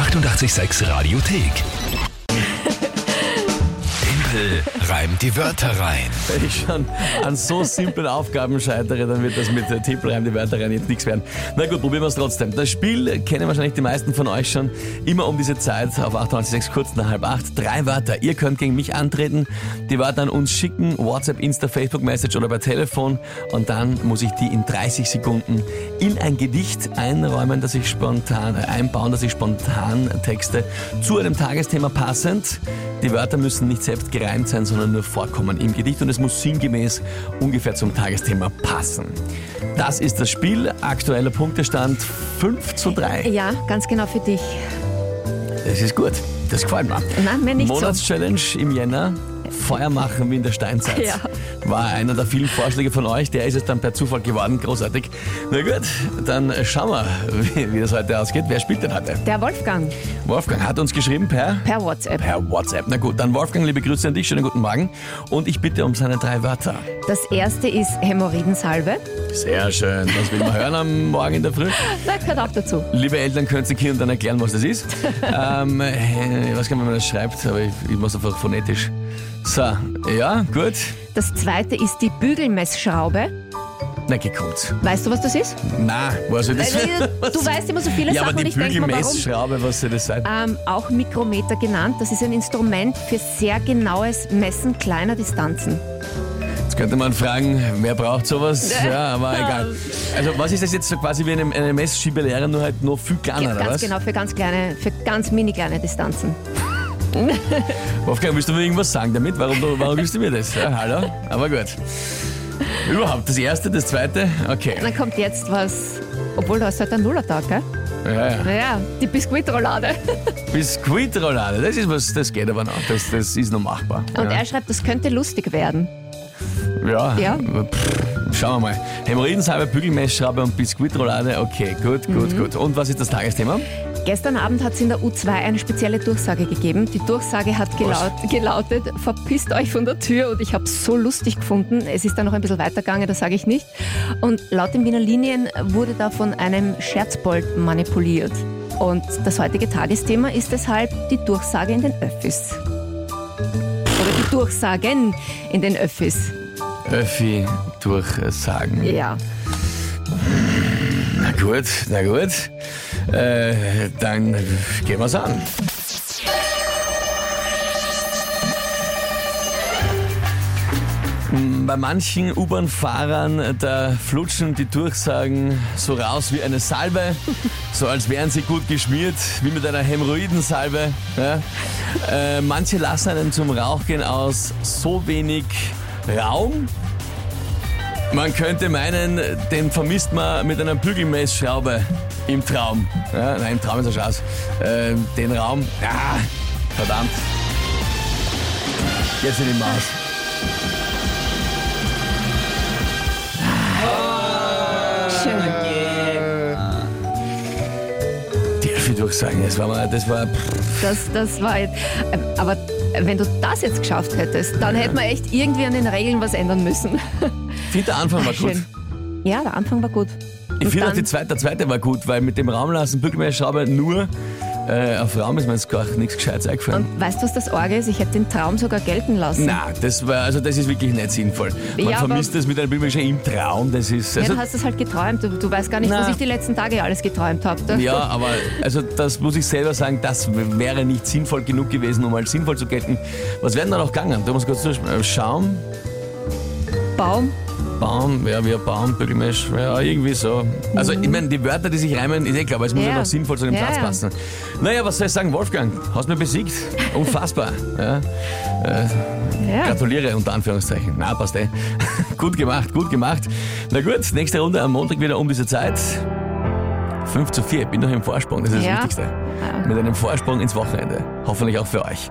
886 Radiothek. Tempel reimt die Wörter rein. Wenn ich schon an so simplen Aufgaben scheitere, dann wird das mit der Tippelreim die Wörter rein jetzt nichts werden. Na gut, probieren wir es trotzdem. Das Spiel kennen wahrscheinlich die meisten von euch schon. Immer um diese Zeit auf 98.6 kurz nach halb acht. Drei Wörter. Ihr könnt gegen mich antreten, die Wörter an uns schicken, WhatsApp, Insta, Facebook Message oder per Telefon. Und dann muss ich die in 30 Sekunden in ein Gedicht einräumen, das ich spontan, äh, einbauen, dass ich spontan texte zu einem Tagesthema passend. Die Wörter müssen nicht selbst gereimt sein, sondern nur vorkommen im Gedicht und es muss sinngemäß ungefähr zum Tagesthema passen. Das ist das Spiel. Aktueller Punktestand 5 zu 3. Ja, ganz genau für dich. Das ist gut. Das gefällt mir. Nein, mir nicht so. Monatschallenge im Jänner. Feuer machen wie in der Steinzeit. Ja. War einer der vielen Vorschläge von euch. Der ist es dann per Zufall geworden. Großartig. Na gut, dann schauen wir, wie, wie das heute ausgeht. Wer spielt denn heute? Der Wolfgang Wolfgang hat uns geschrieben per per WhatsApp. Per WhatsApp. Na gut, dann Wolfgang, liebe Grüße an dich, schönen guten Morgen. Und ich bitte um seine drei Wörter. Das erste ist Hämorrhoidensalbe. Sehr schön, das will man hören am Morgen in der Früh. Das gehört auch dazu. Liebe Eltern, können Sie Kindern dann erklären, was das ist? ähm, äh, ich weiß gar nicht, wie man das schreibt, aber ich, ich muss einfach phonetisch. So, ja, gut. Das zweite ist die Bügelmessschraube. Na, gekommt. Weißt du, was das ist? Na, was soll das Äh, Du weißt immer so viele Ja, Sachen aber die und ich denke mir, warum? Bügelmessschraube, was soll das sein? Ähm, auch Mikrometer genannt. Das ist ein Instrument für sehr genaues Messen kleiner Distanzen. Jetzt könnte man fragen, wer braucht sowas? Ja, aber egal. Also, was ist das jetzt so quasi wie eine, eine Messschiebelehre, nur halt noch viel kleiner, oder ganz was? genau, für ganz kleine, für ganz mini kleine Distanzen. Wolfgang, willst du mir irgendwas sagen damit? Warum, warum willst du mir das? Ja, hallo? Aber gut. Überhaupt, das erste, das zweite, okay. Dann kommt jetzt was, obwohl du hast heute einen Nullertag, gell? Ja, ja. Naja, die Biskuitroulade. Biskuitroulade, das ist was, das geht aber noch. Das, das ist noch machbar. Und ja. er schreibt, das könnte lustig werden. Ja. Ja. Pff, schauen wir mal. Hämorrhoidensalbe, Bügelmessschraube und Biskuitroulade. Okay, gut, gut, gut. Und was ist das Tagesthema? Gestern Abend hat es in der U2 eine spezielle Durchsage gegeben. Die Durchsage hat gelaut, gelautet, verpisst euch von der Tür und ich habe es so lustig gefunden. Es ist dann noch ein bisschen weitergegangen, das sage ich nicht. Und laut den Wiener Linien wurde da von einem Scherzbold manipuliert. Und das heutige Tagesthema ist deshalb die Durchsage in den Öffis. Oder die Durchsagen in den Öffis. Öffi durchsagen. Ja. Na gut, na gut. Äh, dann gehen wir's an. Bei manchen U-Bahn-Fahrern, da flutschen die Durchsagen so raus wie eine Salbe, so als wären sie gut geschmiert, wie mit einer Hämorrhoidensalbe. Ja. Äh, manche lassen einen zum Rauch gehen aus so wenig Raum, man könnte meinen, den vermisst man mit einer Bügelmessschraube im Traum. Ja, nein, im Traum ist er schon aus. Äh, den Raum, ja, verdammt. Jetzt in die Maus. Schön. Die Öffi durchsagen, das war mal, das war, Das, das war jetzt. ähm, Aber wenn du das jetzt geschafft hättest, dann hätten wir echt irgendwie an den Regeln was ändern müssen. ich finde der Anfang war gut. Ja, der Anfang war gut. Ich finde auch die zweite, der zweite war gut, weil mit dem Raumlassen Bügelmessschraube nur äh, auf Raum ist mir jetzt gar nichts Gescheites eingefallen. Und weißt du, was das Orge ist? Ich hätte den Traum sogar gelten lassen. Na, das war, also das ist wirklich nicht sinnvoll. Man Ja, vermisst das mit einem Bügelmesser im Traum, das ist, Ja, also, du hast es halt geträumt. Du, du weißt gar nicht, Na. was ich die letzten Tage alles geträumt habe. Ja, aber also das muss ich selber sagen, das wäre nicht sinnvoll genug gewesen, um als sinnvoll zu gelten. Was wäre denn da noch gegangen? Da muss kurz Schaum, Baum. Baum, ja, wie ein Baum, Bügelmesch, ja, irgendwie so. Also, ich meine, die Wörter, die sich reimen, ist eh klar, aber es muss ja Ja. noch sinnvoll zu dem Ja, Platz ja. passen. Naja, was soll ich sagen, Wolfgang? Hast mich besiegt. Unfassbar. Ja. Ja. Gratuliere, unter Anführungszeichen. Na, passt eh. gut gemacht, gut gemacht. Na gut, nächste Runde am Montag wieder um diese Zeit. 5 zu 4, ich bin noch im Vorsprung, das ist das Wichtigste. Mit einem Vorsprung ins Wochenende. Hoffentlich auch für euch.